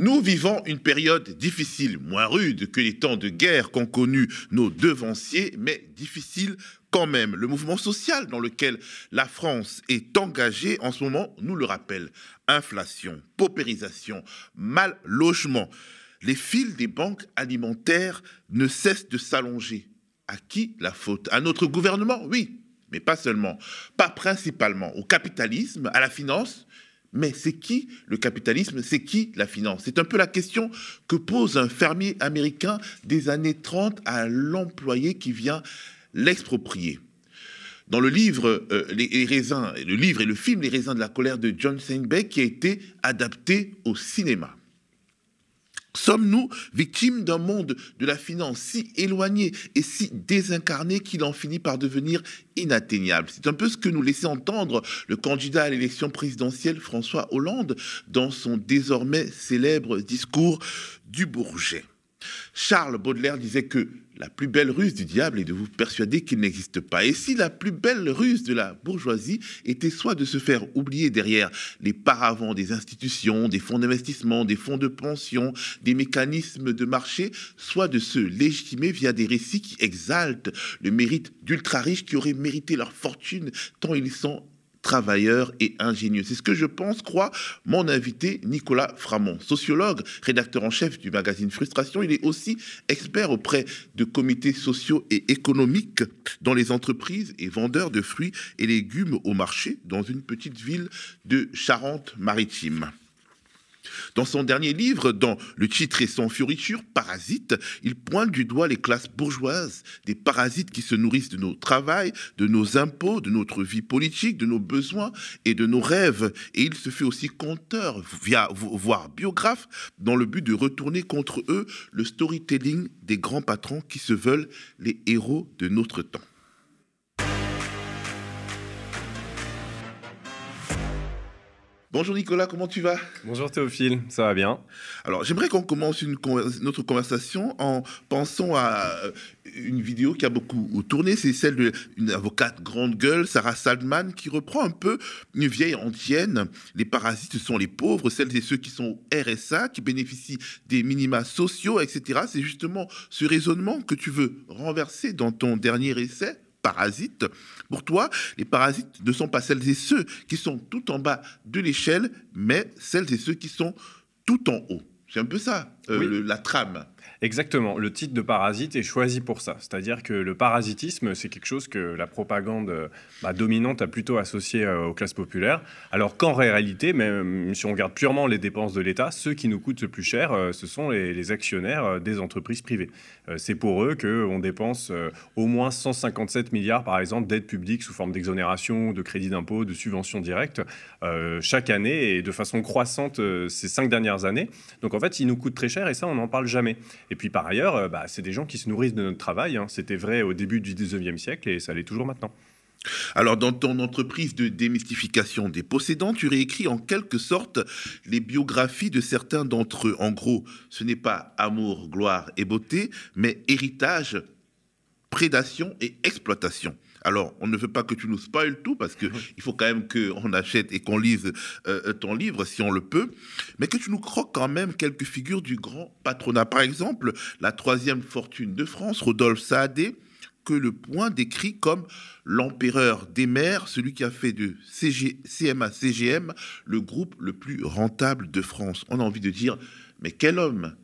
Nous vivons une période difficile, moins rude que les temps de guerre qu'ont connus nos devanciers, mais difficile quand même. Le mouvement social dans lequel la France est engagée en ce moment nous le rappelle. Inflation, paupérisation, mal logement. Les fils des banques alimentaires ne cessent de s'allonger. À qui la faute? À notre gouvernement, oui, mais pas seulement. Pas principalement. Au capitalisme, à la finance, mais c'est qui le capitalisme? C'est qui la finance? C'est un peu la question que pose un fermier américain des années 30 à l'employé qui vient l'exproprier. Dans le livre euh, raisins, le livre et le film Les raisins de la colère de John Steinbeck qui a été adapté au cinéma. Sommes-nous victimes d'un monde de la finance si éloigné et si désincarné qu'il en finit par devenir inatteignable? C'est un peu ce que nous laissait entendre le candidat à l'élection présidentielle François Hollande dans son désormais célèbre discours du Bourget. Charles Baudelaire disait que la plus belle ruse du diable est de vous persuader qu'il n'existe pas. Et si la plus belle ruse de la bourgeoisie était soit de se faire oublier derrière les paravents des institutions, des fonds d'investissement, des fonds de pension, des mécanismes de marché, soit de se légitimer via des récits qui exaltent le mérite d'ultra riches qui auraient mérité leur fortune tant ils sont travailleur et ingénieux. C'est ce que je pense, croit mon invité Nicolas Framont, sociologue, rédacteur en chef du magazine Frustration. Il est aussi expert auprès de comités sociaux et économiques dans les entreprises et vendeur de fruits et légumes au marché dans une petite ville de Charente-Maritime. Dans son dernier livre, dans Le titre et son fioriture, Parasite, il pointe du doigt les classes bourgeoises, des parasites qui se nourrissent de nos travails, de nos impôts, de notre vie politique, de nos besoins et de nos rêves. Et il se fait aussi conteur, via, voire biographe, dans le but de retourner contre eux le storytelling des grands patrons qui se veulent les héros de notre temps. Bonjour Nicolas, comment tu vas? Bonjour Théophile, ça va bien? Alors j'aimerais qu'on commence une notre conversation en pensant à euh, une vidéo qui a beaucoup tourné, c'est celle d'une avocate grande gueule, Sarah Saldman, qui reprend un peu une vieille ancienne. Les parasites sont les pauvres, celles et ceux qui sont RSA, qui bénéficient des minima sociaux, etc. C'est justement ce raisonnement que tu veux renverser dans ton dernier essai? Parasites. Pour toi, les parasites ne sont pas celles et ceux qui sont tout en bas de l'échelle, mais celles et ceux qui sont tout en haut. C'est un peu ça, euh, la trame. Exactement. Le titre de Parasite est choisi pour ça. C'est-à-dire que le parasitisme, c'est quelque chose que la propagande bah, dominante a plutôt associé euh, aux classes populaires. Alors qu'en réalité, même si on regarde purement les dépenses de l'État, ceux qui nous coûtent le plus cher, euh, ce sont les, actionnaires euh, des entreprises privées. c'est pour eux qu'on dépense au moins 157 milliards, par exemple, d'aides publiques sous forme d'exonération, de crédit d'impôt, de subventions directes, chaque année et de façon croissante ces cinq dernières années. Donc en fait, ils nous coûtent très cher et ça, on n'en parle jamais. Et puis par ailleurs, euh, bah, c'est des gens qui se nourrissent de notre travail. Hein. C'était vrai au début du 19e siècle et ça l'est toujours maintenant. Alors, dans ton entreprise de démystification des possédants, tu réécris en quelque sorte les biographies de certains d'entre eux. En gros, ce n'est pas amour, gloire et beauté, mais héritage, prédation et exploitation. Alors, on ne veut pas que tu nous spoiles tout parce qu'il faut quand même qu'on achète et qu'on lise euh, ton livre si on le peut, mais que tu nous croques quand même quelques figures du grand patronat. Par exemple, la troisième fortune de France, Rodolphe Saadé, que le point décrit comme l'empereur des mers, celui qui a fait de CMA CGM le groupe le plus rentable de France. On a envie de dire, mais quel homme?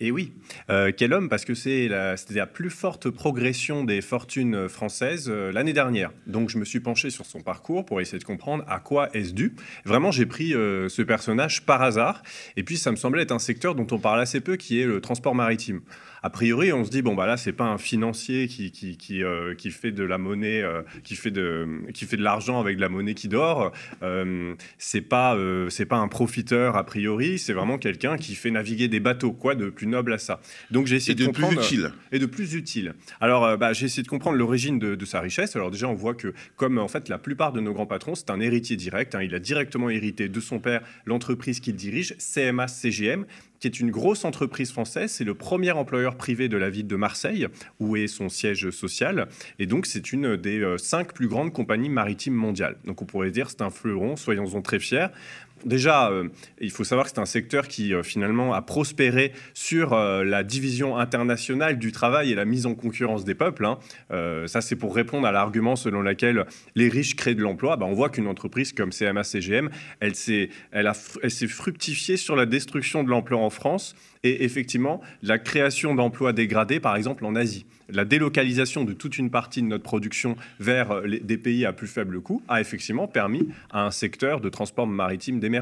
Et oui, euh, quel homme, parce que c'est la, la, plus forte progression des fortunes françaises euh, l'année dernière. Donc je me suis penché sur son parcours pour essayer de comprendre à quoi est-ce dû. Vraiment, j'ai pris euh, ce personnage par hasard, et puis ça me semblait être un secteur dont on parle assez peu, qui est le transport maritime a priori, on se dit bon bah là c'est pas un financier qui qui, qui, euh, qui fait de la monnaie, euh, qui fait de qui fait de l'argent avec de la monnaie qui dort. Euh, c'est pas c'est pas un profiteur a priori, c'est vraiment quelqu'un qui fait naviguer des bateaux, quoi de plus noble à ça? Donc j'ai essayé de, comprendre plus utile et de plus utile. Alors bah, j'ai essayé de comprendre l'origine de, sa richesse. Alors déjà on voit que comme en fait la plupart de nos grands patrons, c'est un héritier direct. Hein. il a directement hérité de son père l'entreprise qu'il dirige, CMA CGM qui est une grosse entreprise française. C'est le premier employeur privé de la ville de Marseille, où est son siège social. Et donc, c'est une des euh, cinq plus grandes compagnies maritimes mondiales. Donc, on pourrait dire c'est un fleuron, soyons-en très fiers. Déjà, il faut savoir que c'est un secteur qui finalement a prospéré sur la division internationale du travail et la mise en concurrence des peuples. Hein. ça, c'est pour répondre à l'argument selon lequel les riches créent de l'emploi. Ben, on voit qu'une entreprise comme CMA-CGM, elle s'est fructifiée sur la destruction de l'emploi en France et effectivement la création d'emplois dégradés, par exemple en Asie la délocalisation de toute une partie de notre production vers euh, des pays à plus faible coût a effectivement permis à un secteur de transport maritime d'émerger.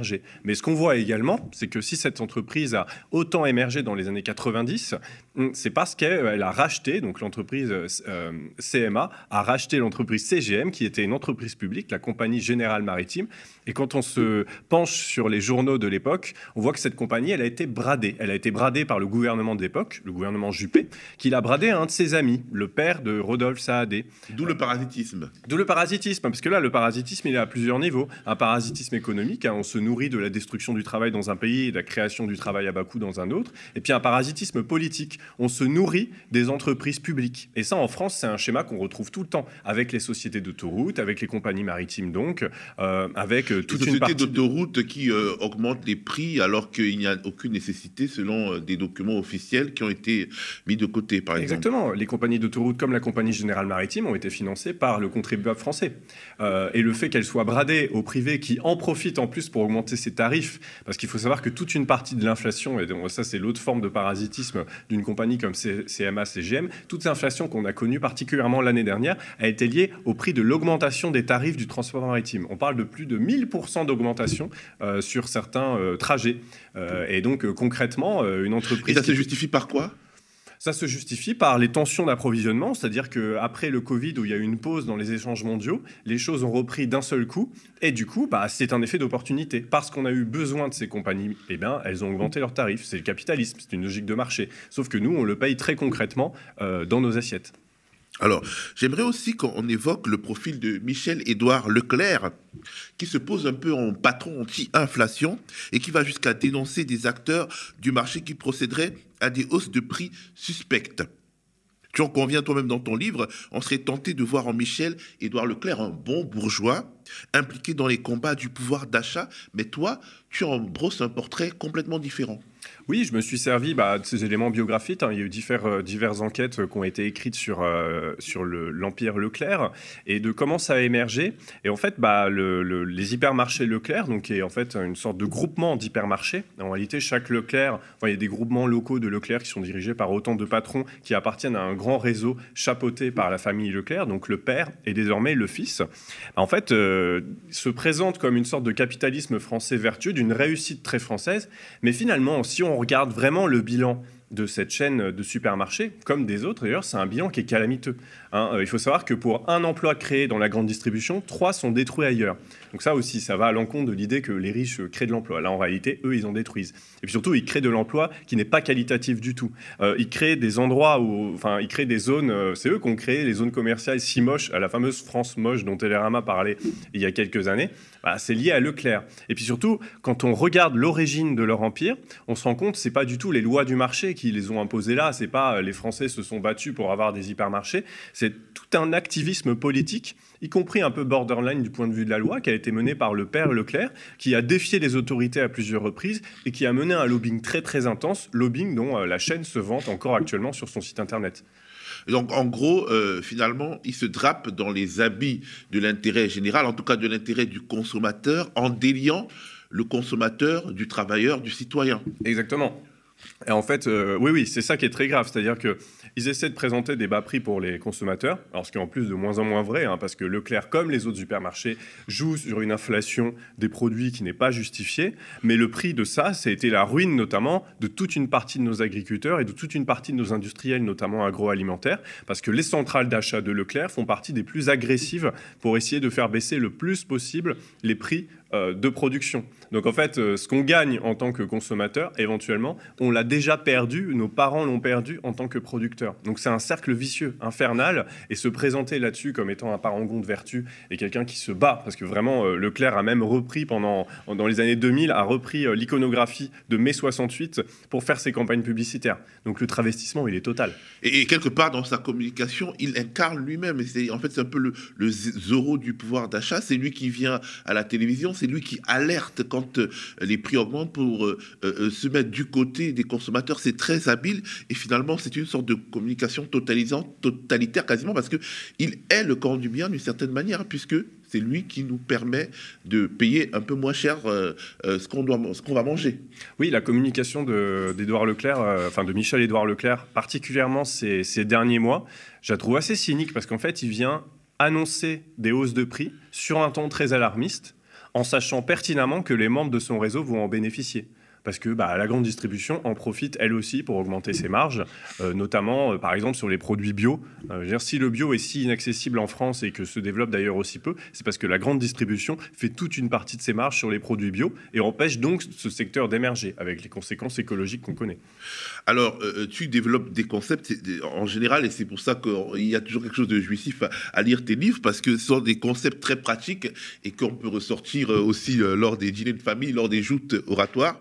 Mais ce qu'on voit également, c'est que si cette entreprise a autant émergé dans les années 90, hum, c'est parce qu'elle a racheté, donc l'entreprise euh, CMA a racheté l'entreprise CGM, qui était une entreprise publique, la compagnie générale maritime. Et quand on se penche sur les journaux de l'époque, on voit que cette compagnie, elle a été bradée. Elle a été bradée par le gouvernement de l'époque, le gouvernement Juppé, qui l'a bradée à un de ses amis, le père de Rodolphe Saadé. D'où le parasitisme. D'où le parasitisme, parce que là, le parasitisme, il est à plusieurs niveaux. Un parasitisme économique, hein, on se nourrit de la destruction du travail dans un pays et de la création du travail à bas coût dans un autre. Et puis un parasitisme politique, on se nourrit des entreprises publiques. Et ça, en France, c'est un schéma qu'on retrouve tout le temps, avec les sociétés d'autoroute, avec les compagnies maritimes donc, euh, avec euh, toute une partie... d'autoroute qui euh, augmentent les prix alors qu'il n'y a aucune nécessité selon des documents officiels qui ont été mis de côté, par exemple. Exactement les compagnies d'autoroute comme la compagnie Générale Maritime ont été financées par le contribuable français. Euh, et le fait qu'elles soient bradées au privé qui en profite en plus pour augmenter ses tarifs, parce qu'il faut savoir que toute une partie de l'inflation, et ça c'est l'autre forme de parasitisme d'une compagnie comme CMA, CGM, toute l'inflation qu'on a connue particulièrement l'année dernière a été liée au prix de l'augmentation des tarifs du transport maritime. On parle de plus de 1000% d'augmentation euh, sur certains euh, trajets. et donc concrètement, une entreprise... Et ça se justifie par quoi? Ça se justifie par les tensions d'approvisionnement, c'est-à-dire qu'après le Covid, où il y a eu une pause dans les échanges mondiaux, les choses ont repris d'un seul coup, et du coup, bah, c'est un effet d'opportunité. Parce qu'on a eu besoin de ces compagnies, eh bien, elles ont augmenté leurs tarifs. C'est le capitalisme, c'est une logique de marché. Sauf que nous, on le paye très concrètement euh, dans nos assiettes. Alors, j'aimerais aussi qu'on évoque le profil de Michel-Édouard Leclerc, qui se pose un peu en patron anti-inflation et qui va jusqu'à dénoncer des acteurs du marché qui procéderaient à des hausses de prix suspectes. Tu en conviens toi-même dans ton livre, on serait tenté de voir en Michel Édouard Leclerc un bon bourgeois impliqué dans les combats du pouvoir d'achat, mais toi, tu en brosses un portrait complètement différent. Oui, je me suis servi bah, de ces éléments biographiques. Hein. Il y a eu euh, diverses enquêtes euh, qui ont été écrites sur, euh, sur l'Empire Leclerc et de comment ça a émergé. Et en fait, bah, les hypermarchés Leclerc, donc, qui est en fait une sorte de groupement d'hypermarchés. En réalité, chaque Leclerc, il y a des groupements locaux de Leclerc qui sont dirigés par autant de patrons qui appartiennent à un grand réseau chapeauté par la famille Leclerc, donc le père et désormais le fils. En fait, se présente comme une sorte de capitalisme français vertueux, d'une réussite très française. Mais finalement, si on regarde vraiment le bilan de cette chaîne de supermarchés, comme des autres d'ailleurs, c'est un bilan qui est calamiteux. Hein. Euh, il faut savoir que pour un emploi créé dans la grande distribution, trois sont détruits ailleurs. Donc ça aussi, ça va à l'encontre de l'idée que les riches créent de l'emploi. Là, en réalité, eux, ils en détruisent. Et puis surtout, ils créent de l'emploi qui n'est pas qualitatif du tout. Euh, ils créent des endroits où, enfin, ils créent des zones. Euh, c'est eux qui ont créé les zones commerciales si moches, à la fameuse France moche dont Télérama parlait il y a quelques années. Bah, c'est lié à Leclerc. Et puis surtout, quand on regarde l'origine de leur empire, on se rend compte c'est pas du tout les lois du marché qui les ont imposées là. C'est pas les Français se sont battus pour avoir des hypermarchés. C'est tout un activisme politique y compris un peu borderline du point de vue de la loi, qui a été menée par le père Leclerc, qui a défié les autorités à plusieurs reprises et qui a mené un lobbying très très intense, lobbying dont euh, la chaîne se vante encore actuellement sur son site internet. Donc, en gros, euh, finalement, il se drape dans les habits de l'intérêt général, en tout cas de l'intérêt du consommateur, en déliant le consommateur du travailleur, du citoyen. Exactement. Et en fait, euh, oui, oui, c'est ça qui est très grave. C'est-à-dire que ils essaient de présenter des bas prix pour les consommateurs, alors ce qui est en plus de moins en moins vrai, hein, parce que Leclerc, comme les autres supermarchés, joue sur une inflation des produits qui n'est pas justifiée. Mais le prix de ça, ça a été la ruine notamment de toute une partie de nos agriculteurs et de toute une partie de nos industriels, notamment agroalimentaires, parce que les centrales d'achat de Leclerc font partie des plus agressives pour essayer de faire baisser le plus possible les prix de production. Donc en fait, euh, ce qu'on gagne en tant que consommateur, éventuellement, on l'a déjà perdu, nos parents l'ont perdu en tant que producteur. Donc c'est un cercle vicieux, infernal, et se présenter là-dessus comme étant un parangon de vertu et quelqu'un qui se bat, parce que vraiment, euh, Leclerc a même repris pendant, dans les années 2000, a repris l'iconographie de mai 68 pour faire ses campagnes publicitaires. Donc le travestissement, il est total. Et, quelque part dans sa communication, il incarne lui-même. En fait, c'est un peu le, le zéro du pouvoir d'achat. C'est lui qui vient à la télévision, c'est lui qui alerte quand les prix augmentent pour se mettre du côté des consommateurs. C'est très habile et finalement, c'est une sorte de communication totalisante, totalitaire quasiment, parce qu'il est le camp du bien d'une certaine manière, puisque c'est lui qui nous permet de payer un peu moins cher euh, euh, ce qu'on va manger. Oui, la communication d'Edouard Leclerc, euh, enfin de Michel-Édouard Leclerc, particulièrement ces, ces, derniers mois, je la trouve assez cynique parce qu'en fait, il vient annoncer des hausses de prix sur un ton très alarmiste, en sachant pertinemment que les membres de son réseau vont en bénéficier parce que bah, la grande distribution en profite elle aussi pour augmenter ses marges, euh, notamment euh, par exemple sur les produits bio. Euh, si le bio est si inaccessible en France et que se développe d'ailleurs aussi peu, c'est parce que la grande distribution fait toute une partie de ses marges sur les produits bio et empêche donc ce secteur d'émerger avec les conséquences écologiques qu'on connaît. Alors, tu développes des concepts en général et c'est pour ça qu'il y a toujours quelque chose de jouissif à, lire tes livres parce que ce sont des concepts très pratiques et qu'on peut ressortir aussi lors des dîners de famille, lors des joutes oratoires.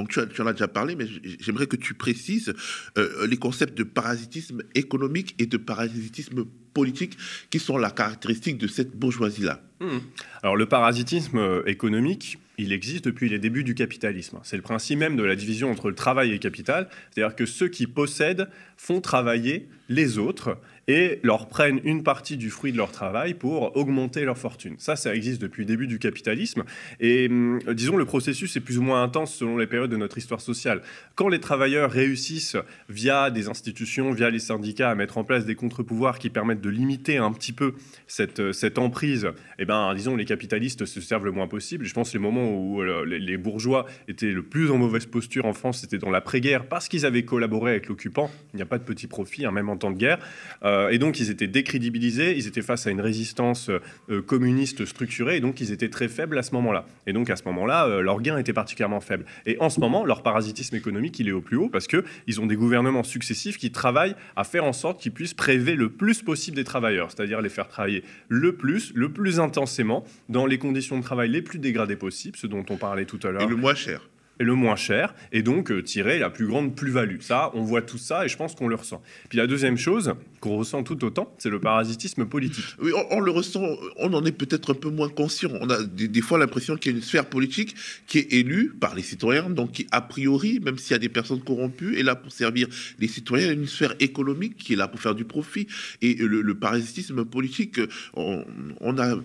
Donc tu, en as déjà parlé, mais j'aimerais que tu précises euh, les concepts de parasitisme économique et de parasitisme politique qui sont la caractéristique de cette bourgeoisie-là. Mmh. Alors le parasitisme euh, économique, il existe depuis les débuts du capitalisme. C'est le principe même de la division entre le travail et le capital, c'est-à-dire que ceux qui possèdent font travailler les autres et leur prennent une partie du fruit de leur travail pour augmenter leur fortune. Ça, ça existe depuis le début du capitalisme. Et hum, disons, le processus est plus ou moins intense selon les périodes de notre histoire sociale. Quand les travailleurs réussissent, via des institutions, via les syndicats, à mettre en place des contre-pouvoirs qui permettent de limiter un petit peu cette, cette emprise, eh ben, disons, les capitalistes se servent le moins possible. Je pense que les moments où euh, les, bourgeois étaient le plus en mauvaise posture en France, c'était dans l'après-guerre, parce qu'ils avaient collaboré avec l'occupant. Il n'y a pas de petit profit, hein, même en temps de guerre. Euh, et donc, ils étaient décrédibilisés, ils étaient face à une résistance euh, communiste structurée, et donc ils étaient très faibles à ce moment-là. Et donc, à ce moment-là, euh, leur gain était particulièrement faible. Et en ce moment, leur parasitisme économique, il est au plus haut, parce qu'ils ont des gouvernements successifs qui travaillent à faire en sorte qu'ils puissent prélever le plus possible des travailleurs, c'est-à-dire les faire travailler le plus, le plus intensément, dans les conditions de travail les plus dégradées possibles, ce dont on parlait tout à l'heure. Et le moins cher le moins cher, et donc euh, tirer la plus grande plus-value. Ça, on voit tout ça, et je pense qu'on le ressent. Puis la deuxième chose qu'on ressent tout autant, c'est le parasitisme politique. Oui, on, le ressent, on en est peut-être un peu moins conscient. On a des, fois l'impression qu'il y a une sphère politique qui est élue par les citoyens, donc qui, a priori, même s'il y a des personnes corrompues, est là pour servir les citoyens, une sphère économique qui est là pour faire du profit. Et le, parasitisme politique, on, on a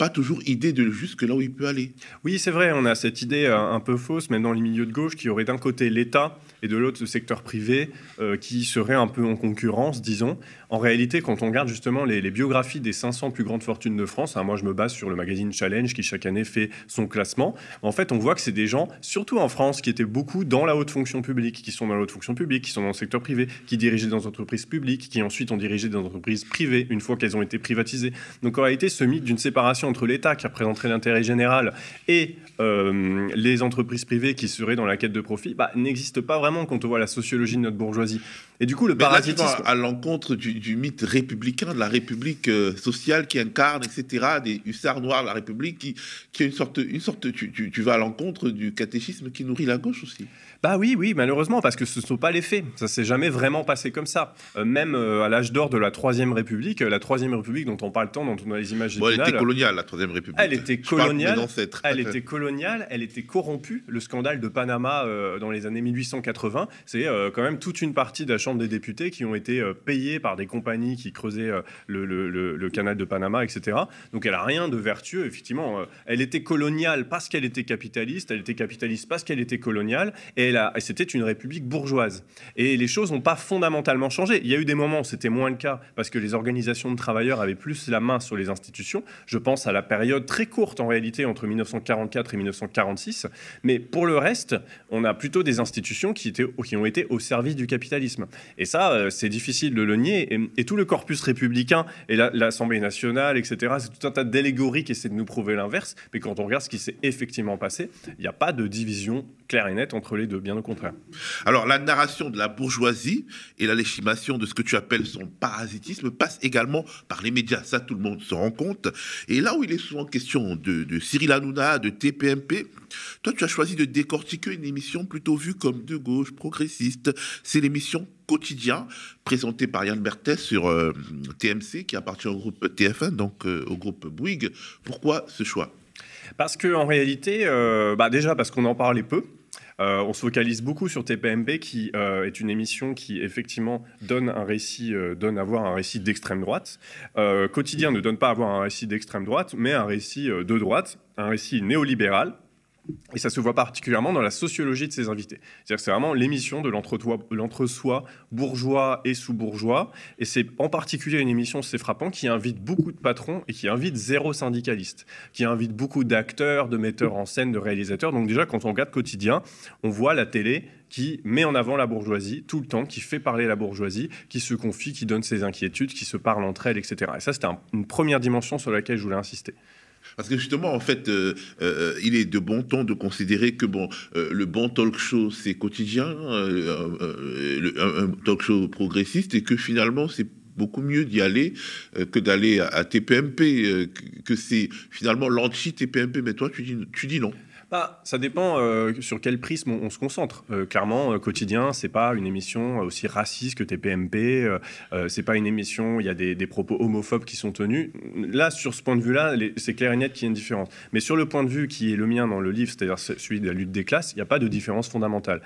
pas toujours idée de jusque là où il peut aller. Oui, c'est vrai, on a cette idée euh, un peu fausse, même dans les milieux de gauche, qui aurait d'un côté l'État et de l'autre le secteur privé euh, qui serait un peu en concurrence, disons. En réalité, quand on regarde justement les, biographies des 500 plus grandes fortunes de France, hein, moi je me base sur le magazine Challenge qui chaque année fait son classement, en fait on voit que c'est des gens, surtout en France, qui étaient beaucoup dans la haute fonction publique, qui sont dans la haute fonction publique, qui sont dans le secteur privé, qui dirigeaient dans des entreprises publiques, qui ensuite ont dirigé des entreprises privées une fois qu'elles ont été privatisées. Donc en réalité, ce mythe d'une séparation entre l'État qui représenterait l'intérêt général et euh, les entreprises privées qui seraient dans la quête de profit bah, n'existe pas vraiment quand on voit la sociologie de notre bourgeoisie. Et du coup, le parasitisme... à l'encontre du, mythe républicain, de la République euh, sociale qui incarne, etc., des hussards noirs de la République, qui, qui est une sorte... Une sorte tu, tu, tu vas à l'encontre du catéchisme qui nourrit la gauche aussi. Bah oui, oui, malheureusement, parce que ce ne sont pas les faits. Ça s'est jamais vraiment passé comme ça. Euh, même euh, à l'âge d'or de la Troisième République, la Troisième République dont on parle tant, dont on a les images bon, Elle était coloniale, la Troisième République. Elle était coloniale. Elle était coloniale. Elle était corrompue. Le scandale de Panama dans les années 1880, c'est quand même toute une partie de la Des députés qui ont été euh, payés par des compagnies qui creusaient euh, le, canal de Panama, etc. Donc elle a rien de vertueux, effectivement. Euh, elle était coloniale parce qu'elle était capitaliste, elle était capitaliste parce qu'elle était coloniale, et, et c'était une république bourgeoise. Et les choses n'ont pas fondamentalement changé. Il y a eu des moments où c'était moins le cas parce que les organisations de travailleurs avaient plus la main sur les institutions. Je pense à la période très courte en réalité entre 1944 et 1946. Mais pour le reste, on a plutôt des institutions qui, étaient, qui ont été au service du capitalisme. Et ça, euh, c'est difficile de le nier. Et, tout le corpus républicain et l'Assemblée nationale, etc., c'est tout un tas d'allégories qui essaient de nous prouver l'inverse. Mais quand on regarde ce qui s'est effectivement passé, il n'y a pas de division claire et nette entre les deux, bien au contraire. Alors, la narration de la bourgeoisie et la légitimation de ce que tu appelles son parasitisme passe également par les médias. Ça, tout le monde se rend compte. Et là où il est souvent question de, de Cyril Hanouna, de TPMP, toi, tu as choisi de décortiquer une émission plutôt vue comme de gauche, progressiste. C'est l'émission Quotidien, présentée par Yann Berthet sur euh, TMC, qui appartient au groupe TF1, donc euh, au groupe Bouygues. Pourquoi ce choix? Parce qu'en réalité, euh, bah déjà parce qu'on en parlait peu. On se focalise beaucoup sur TPMP, qui est une émission qui effectivement donne un récit, donne à voir un récit d'extrême droite. Quotidien ne donne pas à voir un récit d'extrême droite, mais un récit de droite, un récit néolibéral, et ça se voit particulièrement dans la sociologie de ses invités. C'est-à-dire que c'est vraiment l'émission de l'entre-soi bourgeois et sous-bourgeois. Et c'est en particulier une émission, c'est frappant, qui invite beaucoup de patrons et qui invite zéro syndicaliste, qui invite beaucoup d'acteurs, de metteurs en scène, de réalisateurs. Donc déjà, quand on regarde quotidien, on voit la télé qui met en avant la bourgeoisie tout le temps, qui fait parler la bourgeoisie, qui se confie, qui donne ses inquiétudes, qui se parle entre elles, etc. Et ça, c'était une première dimension sur laquelle je voulais insister. Parce que justement, en fait, euh, euh, il est de bon ton de considérer que bon, euh, le bon talk show, c'est quotidien, un talk show progressiste, et que finalement, c'est beaucoup mieux d'y aller que d'aller à, TPMP, que, c'est finalement l'anti-TPMP. Mais toi, tu dis, tu dis non. Bah, ça dépend euh, sur quel prisme on, se concentre. Euh, clairement, euh, quotidien, c'est pas une émission aussi raciste que TPMP. c'est pas une émission il y a des, propos homophobes qui sont tenus. Là, sur ce point de vue-là, c'est clair et net qu'il y a une différence. Mais sur le point de vue qui est le mien dans le livre, c'est-à-dire celui de la lutte des classes, il n'y a pas de différence fondamentale.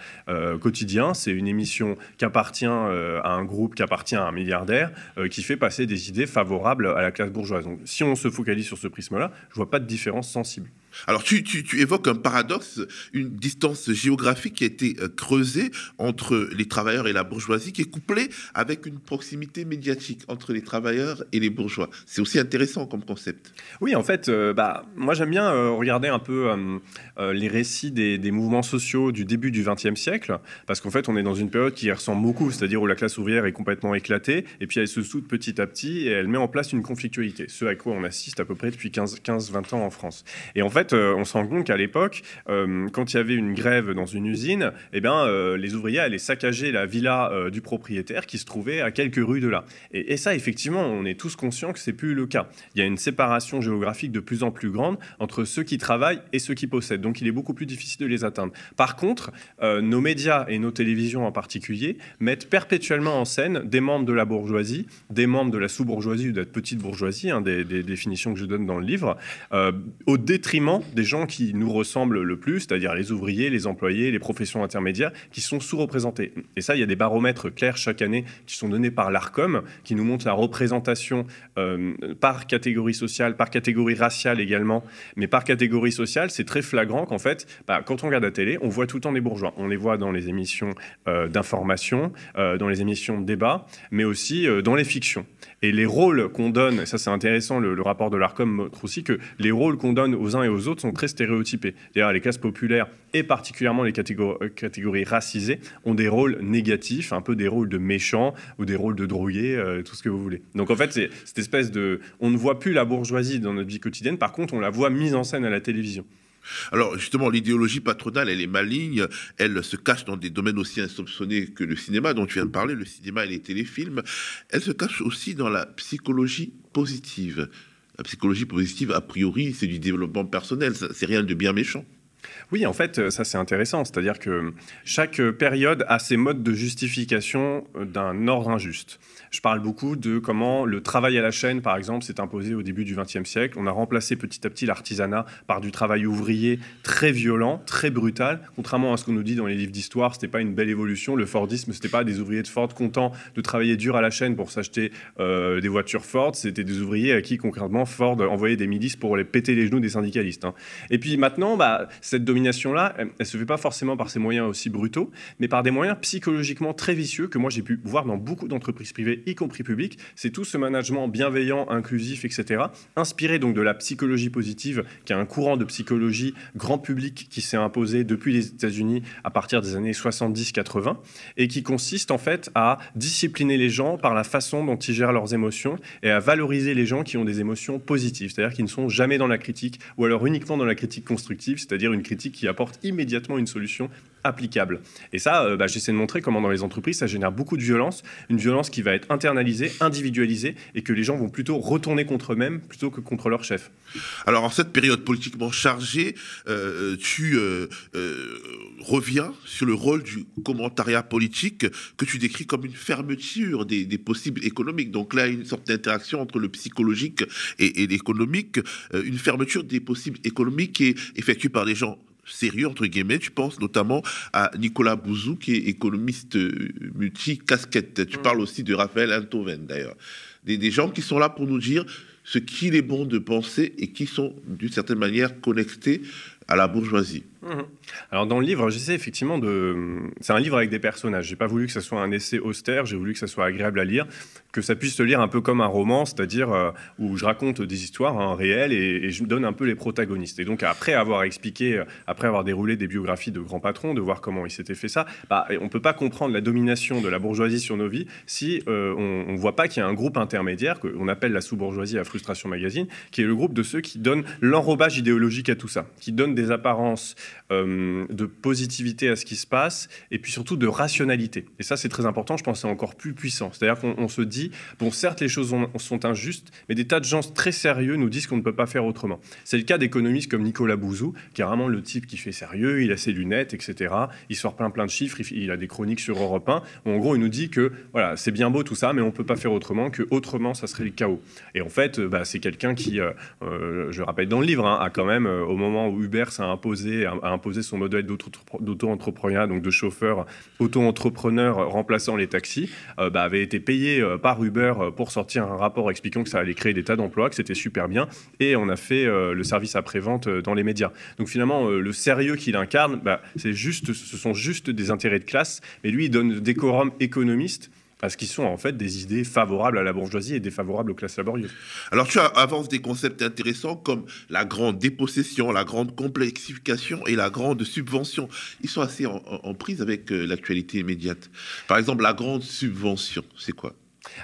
quotidien, c'est une émission qui appartient à un groupe, qui appartient à un milliardaire, qui fait passer des idées favorables à la classe bourgeoise. Donc, si on se focalise sur ce prisme-là, je vois pas de différence sensible. Alors, tu, évoques un paradoxe, une distance géographique qui a été euh, creusée entre les travailleurs et la bourgeoisie, qui est couplée avec une proximité médiatique entre les travailleurs et les bourgeois. C'est aussi intéressant comme concept. Oui, en fait, euh, bah, moi j'aime bien euh, regarder un peu les récits des, mouvements sociaux du début du XXe siècle, parce qu'en fait, on est dans une période qui ressemble beaucoup, c'est-à-dire où la classe ouvrière est complètement éclatée, et puis elle se soude petit à petit, et elle met en place une conflictualité, ce à quoi on assiste à peu près depuis 15-20 ans en France. Et en fait, euh, on se rend compte qu'à l'époque, euh, quand il y avait une grève dans une usine, eh bien, euh, les ouvriers allaient saccager la villa du propriétaire qui se trouvait à quelques rues de là. Et, ça, effectivement, on est tous conscients que c'est plus le cas. Il y a une séparation géographique de plus en plus grande entre ceux qui travaillent et ceux qui possèdent. Donc, il est beaucoup plus difficile de les atteindre. Par contre, nos médias et nos télévisions en particulier mettent perpétuellement en scène des membres de la bourgeoisie, des membres de la sous-bourgeoisie ou de la petite bourgeoisie, hein, des, des, définitions que je donne dans le livre, au détriment des gens qui nous ressemblent le plus, c'est-à-dire les ouvriers, les employés, les professions intermédiaires, qui sont sous-représentés. Et ça, il y a des baromètres clairs chaque année qui sont donnés par l'ARCOM, qui nous montrent la représentation euh, par catégorie sociale, par catégorie raciale également, mais par catégorie sociale, c'est très flagrant qu'en fait, bah, quand on regarde la télé, on voit tout le temps des bourgeois. On les voit dans les émissions euh, d'information, euh, dans les émissions de débat, mais aussi dans les fictions. Et les rôles qu'on donne, ça c'est intéressant, le, rapport de l'ARCOM montre aussi que les rôles qu'on donne aux uns et aux autres sont très stéréotypés. D'ailleurs, les classes populaires et particulièrement les catégories, catégories, racisées ont des rôles négatifs, un peu des rôles de méchants ou des rôles de drogués, euh, tout ce que vous voulez. Donc en fait, c'est cette espèce de... On ne voit plus la bourgeoisie dans notre vie quotidienne, par contre, on la voit mise en scène à la télévision. Alors justement, l'idéologie patronale, elle est maligne, elle se cache dans des domaines aussi insoupçonnés que le cinéma dont tu viens de parler, le cinéma et les téléfilms. Elle se cache aussi dans la psychologie positive. La psychologie positive, a priori, c'est du développement personnel, c'est rien de bien méchant. Oui, en fait, ça c'est intéressant. C'est-à-dire que chaque période a ses modes de justification d'un ordre injuste. Je parle beaucoup de comment le travail à la chaîne, par exemple, s'est imposé au début du XXe siècle. On a remplacé petit à petit l'artisanat par du travail ouvrier très violent, très brutal. Contrairement à ce qu'on nous dit dans les livres d'histoire, c'était pas une belle évolution. Le Fordisme, c'était pas des ouvriers de Ford contents de travailler dur à la chaîne pour s'acheter euh, des voitures Ford. C'était des ouvriers à qui concrètement Ford envoyait des milices pour les péter les genoux des syndicalistes. Hein. Et puis maintenant, bah, cette domination-là, elle, ne se fait pas forcément par ces moyens aussi brutaux, mais par des moyens psychologiquement très vicieux que moi j'ai pu voir dans beaucoup d'entreprises privées y compris public, c'est tout ce management bienveillant, inclusif, etc., inspiré donc de la psychologie positive, qui est un courant de psychologie grand public qui s'est imposé depuis les États-Unis à partir des années 70-80, et qui consiste en fait à discipliner les gens par la façon dont ils gèrent leurs émotions et à valoriser les gens qui ont des émotions positives, c'est-à-dire qui ne sont jamais dans la critique, ou alors uniquement dans la critique constructive, c'est-à-dire une critique qui apporte immédiatement une solution applicable. Et ça, bah, j'essaie de montrer comment dans les entreprises, ça génère beaucoup de violence, une violence qui va être internalisée, individualisée, et que les gens vont plutôt retourner contre eux-mêmes plutôt que contre leur chef. Alors en cette période politiquement chargée, tu reviens sur le rôle du commentariat politique que tu décris comme une fermeture des, possibles économiques. Donc là, une sorte d'interaction entre le psychologique et, l'économique, euh, une fermeture des possibles économiques qui est effectuée par des gens sérieux, entre guillemets. Tu penses notamment à Nicolas Bouzou, qui est économiste euh, multi-casquette. Tu mm. parles aussi de Raphaël Antoven, d'ailleurs. Des, des gens qui sont là pour nous dire ce qu'il est bon de penser et qui sont, d'une certaine manière, connectés à la bourgeoisie. Mhm. Alors dans le livre, j'essaie effectivement de... C'est un livre avec des personnages. J'ai pas voulu que ce soit un essai austère, j'ai voulu que ça soit agréable à lire, que ça puisse se lire un peu comme un roman, c'est-à-dire euh, où je raconte des histoires hein, réelles et, je donne un peu les protagonistes. Et donc après avoir expliqué, euh, après avoir déroulé des biographies de grands patrons, de voir comment ils s'étaient fait ça, bah, on peut pas comprendre la domination de la bourgeoisie sur nos vies si euh, on, ne voit pas qu'il y a un groupe intermédiaire qu'on appelle la sous-bourgeoisie à Frustration Magazine, qui est le groupe de ceux qui donnent l'enrobage idéologique à tout ça, qui donnent des apparences euh, de positivité à ce qui se passe et puis surtout de rationalité. Et ça, c'est très important. Je pense c'est encore plus puissant. C'est-à-dire qu'on se dit, bon, certes, les choses sont injustes, mais des tas de gens très sérieux nous disent qu'on ne peut pas faire autrement. C'est le cas d'économistes comme Nicolas Bouzou, qui est vraiment le type qui fait sérieux, il a ses lunettes, etc. Il sort plein plein de chiffres, il, a des chroniques sur Europe 1. en gros, il nous dit que voilà, c'est bien beau tout ça, mais on ne peut pas faire autrement, que autrement, ça serait le chaos. Et en fait, bah, c'est quelqu'un qui, euh, euh, je le rappelle dans le livre, hein, a quand même, au moment où Uber s'est imposé, a imposé son modèle d'auto-entrepreneuriat, donc de chauffeur auto-entrepreneur remplaçant les taxis, euh, bah, avait été payé euh, par Uber euh, pour sortir un rapport expliquant que ça allait créer des tas d'emplois, que c'était super bien, et on a fait le service après-vente dans les médias. Donc finalement, le sérieux qu'il incarne, bah, c'est juste, ce sont juste des intérêts de classe, mais lui, il donne décorum économiste parce qu'ils sont en fait des idées favorables à la bourgeoisie et défavorables aux classes laborieuses. Alors tu avances des concepts intéressants comme la grande dépossession, la grande complexification et la grande subvention. Ils sont assez en, prise avec euh, l'actualité immédiate. Par exemple, la grande subvention, c'est quoi?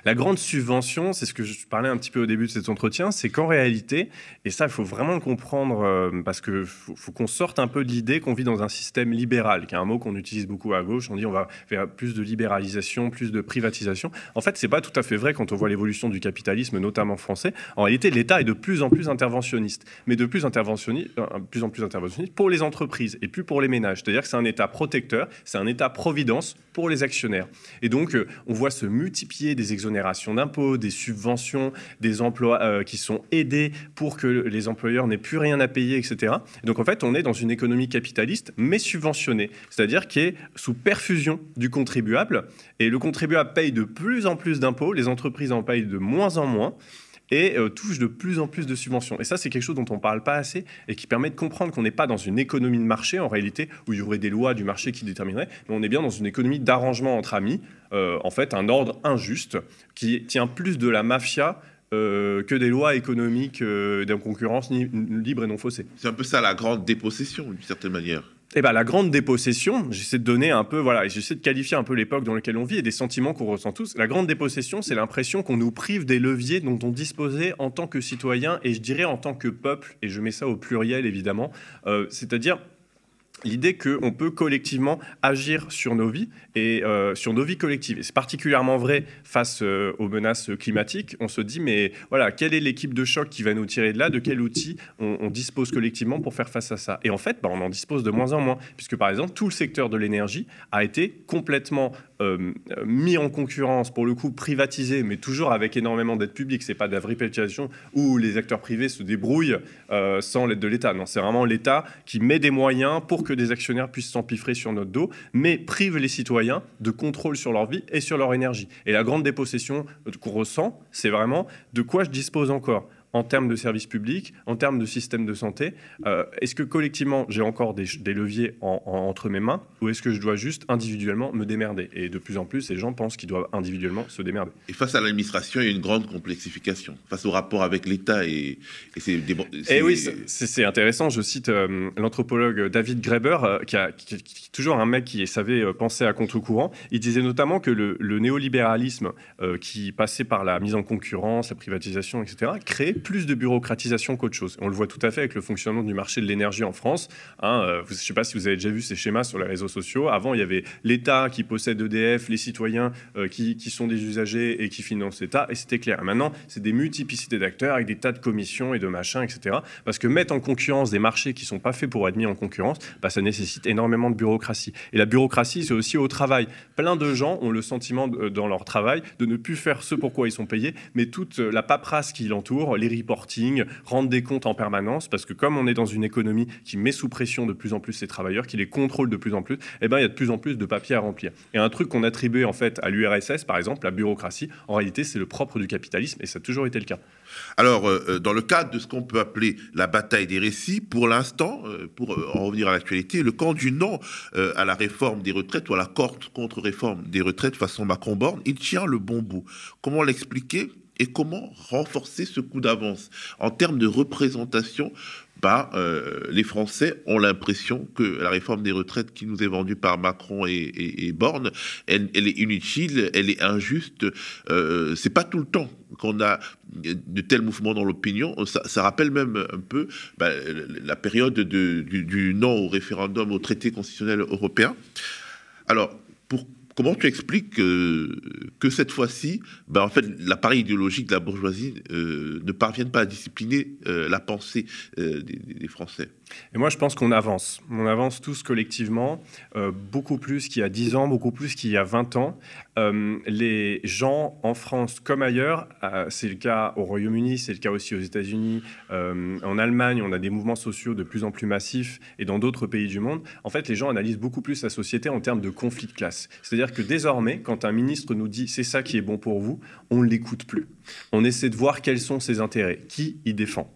La grande subvention, c'est ce que je parlais un petit peu au début de cet entretien, c'est qu'en réalité, et ça il faut vraiment le comprendre euh, parce qu'il faut, qu'on sorte un peu de l'idée qu'on vit dans un système libéral, qui est un mot qu'on utilise beaucoup à gauche, on dit on va faire plus de libéralisation, plus de privatisation. En fait, c'est pas tout à fait vrai quand on voit l'évolution du capitalisme, notamment français. En réalité, l'État est de plus en plus interventionniste, mais de plus, interventionniste, euh, plus en plus interventionniste pour les entreprises et plus pour les ménages. C'est-à-dire que c'est un État protecteur, c'est un État providence pour les actionnaires. Et donc, euh, on voit se multiplier des exonérations d'impôts, des subventions, des emplois euh, qui sont aidés pour que les employeurs n'aient plus rien à payer, etc. donc en fait, on est dans une économie capitaliste, mais subventionnée, c'est-à-dire qui est sous perfusion du contribuable. Et le contribuable paye de plus en plus d'impôts, les entreprises en payent de moins en moins et euh, touche de plus en plus de subventions. Et ça, c'est quelque chose dont on ne parle pas assez et qui permet de comprendre qu'on n'est pas dans une économie de marché, en réalité, où il y aurait des lois du marché qui détermineraient, mais on est bien dans une économie d'arrangement entre amis, euh, en fait, un ordre injuste qui tient plus de la mafia euh, que des lois économiques d'une concurrence libre et non faussée. C'est un peu ça la grande dépossession, d'une certaine manière. Eh ben, la grande dépossession, j'essaie de donner un peu, voilà, j'essaie de qualifier un peu l'époque dans laquelle on vit et des sentiments qu'on ressent tous. La grande dépossession, c'est l'impression qu'on nous prive des leviers dont on disposait en tant que citoyen et je dirais en tant que peuple, et je mets ça au pluriel évidemment, euh, c'est-à-dire l'idée qu'on peut collectivement agir sur nos vies et euh, sur nos vies collectives. Et c'est particulièrement vrai face euh, aux menaces climatiques. On se dit, mais voilà, quelle est l'équipe de choc qui va nous tirer de là? De quel outil on, dispose collectivement pour faire face à ça? Et en fait, bah, on en dispose de moins en moins, puisque par exemple, tout le secteur de l'énergie a été complètement euh, mis en concurrence, pour le coup privatisé, mais toujours avec énormément d'aide publique. C'est pas de la où les acteurs privés se débrouillent sans l'aide de l'État. Non, c'est vraiment l'État qui met des moyens pour que que des actionnaires puissent s'empiffrer sur notre dos, mais prive les citoyens de contrôle sur leur vie et sur leur énergie. Et la grande dépossession qu'on ressent, c'est vraiment de quoi je dispose encore en termes de services publics, en termes de système de santé euh, Est-ce que collectivement, j'ai encore des, leviers entre mes mains ou est-ce que je dois juste individuellement me démerder? Et de plus en plus, les gens pensent qu'ils doivent individuellement se démerder. Et face à l'administration, il y a une grande complexification. Face au rapport avec l'État et, et c'est... Et eh oui, c'est intéressant. Je cite euh, l'anthropologue David Graeber, euh, qui, a, qui, est toujours un mec qui savait penser à contre-courant. Il disait notamment que le, le néolibéralisme qui passait par la mise en concurrence, la privatisation, etc., crée plus de bureaucratisation qu'autre chose. On le voit tout à fait avec le fonctionnement du marché de l'énergie en France. Hein, euh, je ne sais pas si vous avez déjà vu ces schémas sur les réseaux sociaux. Avant, il y avait l'État qui possède EDF, les citoyens euh, qui, sont des usagers et qui financent l'État, et c'était clair. Maintenant, c'est des multiplicités d'acteurs avec des tas de commissions et de machins, etc. Parce que mettre en concurrence des marchés qui ne sont pas faits pour être mis en concurrence, bah, ça nécessite énormément de bureaucratie. Et la bureaucratie, c'est aussi au travail. Plein de gens ont le sentiment dans leur travail de ne plus faire ce pourquoi ils sont payés, mais toute la paperasse qui l'entoure, les reporting, rendre des comptes en permanence, parce que comme on est dans une économie qui met sous pression de plus en plus ses travailleurs, qui les contrôle de plus en plus, eh ben, il y a de plus en plus de papiers à remplir. Et un truc qu'on attribuait en fait à l'URSS, par exemple, la bureaucratie, en réalité, c'est le propre du capitalisme, et ça a toujours été le cas. Alors, euh, euh, dans le cadre de ce qu'on peut appeler la bataille des récits, pour l'instant, euh, pour en revenir à l'actualité, le camp du non à la réforme des retraites ou à la contre-réforme des retraites façon Macron-Borne, il tient le bon bout. Comment l'expliquer? Et comment renforcer ce coup d'avance en termes de représentation bah, les Français ont l'impression que la réforme des retraites qui nous est vendue par Macron et, Borne, elle, est inutile, elle est injuste. Euh, c'est pas tout le temps qu'on a de tels mouvements dans l'opinion. Ça, rappelle même un peu bah, la période du, du non au référendum au traité constitutionnel européen. Alors, pour comment tu expliques que, cette fois-ci, ben en fait, l'appareil idéologique de la bourgeoisie euh, ne parvienne pas à discipliner euh, la pensée euh, des, Français? Et moi, je pense qu'on avance. On avance tous collectivement, beaucoup plus qu'il y a 10 ans, beaucoup plus qu'il y a 20 ans. les gens en France comme ailleurs, c'est le cas au Royaume-Uni, c'est le cas aussi aux États-Unis, en Allemagne, on a des mouvements sociaux de plus en plus massifs et dans d'autres pays du monde. En fait, les gens analysent beaucoup plus la société en termes de conflit de classe. C'est-à-dire que désormais, quand un ministre nous dit c'est ça qui est bon pour vous, on ne l'écoute plus. On essaie de voir quels sont ses intérêts, qui il défend.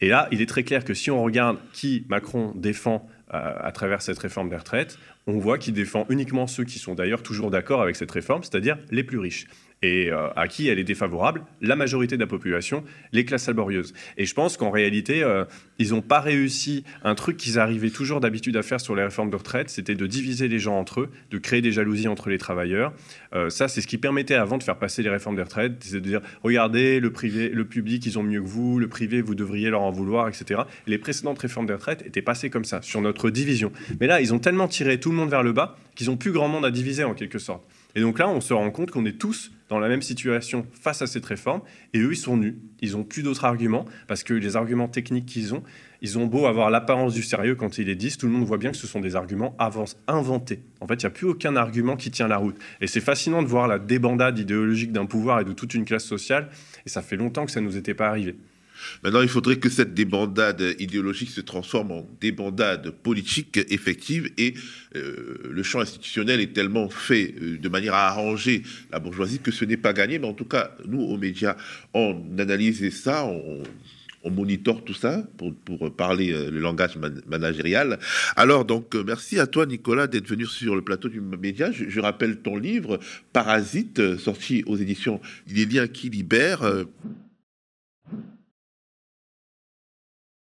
Et là, il est très clair que si on regarde qui Macron défend euh, à travers cette réforme des retraites, on voit qu'il défend uniquement ceux qui sont d'ailleurs toujours d'accord avec cette réforme, c'est-à-dire les plus riches et euh, à qui elle est défavorable, la majorité de la population, les classes laborieuses. Et je pense qu'en réalité, euh, ils n'ont pas réussi un truc qu'ils arrivaient toujours d'habitude à faire sur les réformes de retraite, c'était de diviser les gens entre eux, de créer des jalousies entre les travailleurs. Euh, ça, c'est ce qui permettait avant de faire passer les réformes des retraites, c'est de dire, regardez, le privé, le public, ils ont mieux que vous, le privé, vous devriez leur en vouloir, etc. les précédentes réformes des retraites étaient passées comme ça, sur notre division. Mais là, ils ont tellement tiré tout le monde vers le bas qu'ils n'ont plus grand monde à diviser en quelque sorte. Et donc là, on se rend compte qu'on est tous dans la même situation face à cette réforme, et eux, ils sont nus. Ils n'ont plus d'autres arguments, parce que les arguments techniques qu'ils ont, ils ont beau avoir l'apparence du sérieux quand ils les disent, tout le monde voit bien que ce sont des arguments inventés. En fait, il n'y a plus aucun argument qui tient la route. Et c'est fascinant de voir la débandade idéologique d'un pouvoir et de toute une classe sociale, et ça fait longtemps que ça ne nous était pas arrivé. Maintenant, il faudrait que cette débandade idéologique se transforme en débandade politique effective et euh, le champ institutionnel est tellement fait euh, de manière à arranger la bourgeoisie que ce n'est pas gagné. Mais en tout cas, nous, aux médias, on analyse ça, on, on tout ça pour, pour parler euh, le langage managérial. Alors, donc, merci à toi, Nicolas, d'être venu sur le plateau du média. Je, rappelle ton livre, Parasite, sorti aux éditions Les liens qui libèrent.